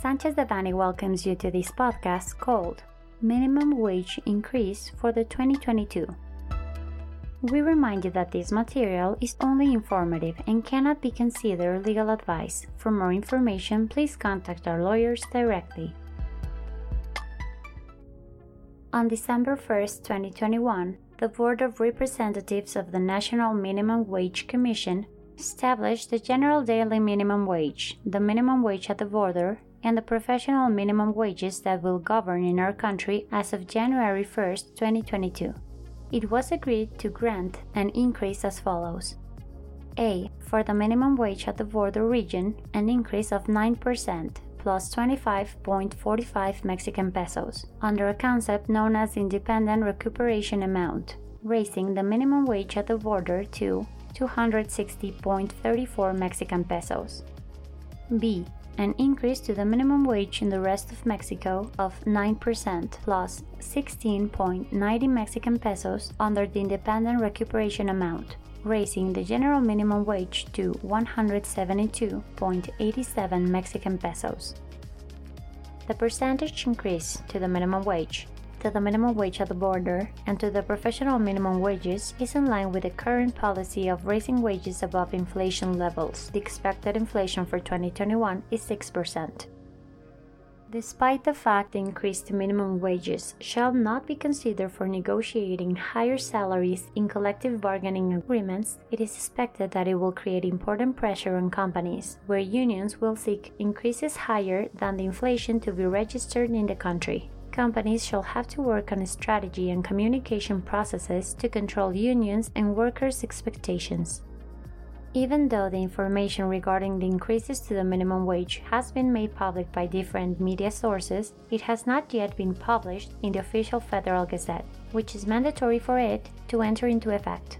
Sanchez Devanny welcomes you to this podcast called Minimum Wage Increase for the 2022. We remind you that this material is only informative and cannot be considered legal advice. For more information, please contact our lawyers directly. On December 1, 2021, the Board of Representatives of the National Minimum Wage Commission established the General Daily Minimum Wage, the minimum wage at the border, and the professional minimum wages that will govern in our country as of January 1, 2022. It was agreed to grant an increase as follows A. For the minimum wage at the border region, an increase of 9% plus 25.45 Mexican pesos, under a concept known as Independent Recuperation Amount, raising the minimum wage at the border to 260.34 Mexican pesos. B an increase to the minimum wage in the rest of Mexico of 9% plus 16.90 Mexican pesos under the independent recuperation amount, raising the general minimum wage to 172.87 Mexican pesos. The percentage increase to the minimum wage to the minimum wage at the border and to the professional minimum wages is in line with the current policy of raising wages above inflation levels. The expected inflation for 2021 is 6%. Despite the fact the increased minimum wages shall not be considered for negotiating higher salaries in collective bargaining agreements, it is expected that it will create important pressure on companies, where unions will seek increases higher than the inflation to be registered in the country companies shall have to work on strategy and communication processes to control unions and workers' expectations. Even though the information regarding the increases to the minimum wage has been made public by different media sources, it has not yet been published in the official Federal Gazette, which is mandatory for it to enter into effect.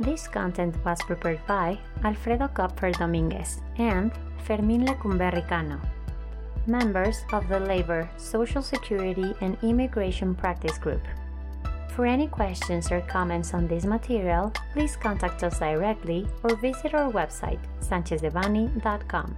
This content was prepared by Alfredo Kopfer Dominguez and Fermín Lecumberri Cano, members of the Labor, Social Security, and Immigration Practice Group. For any questions or comments on this material, please contact us directly or visit our website, sanchezdevanny.com.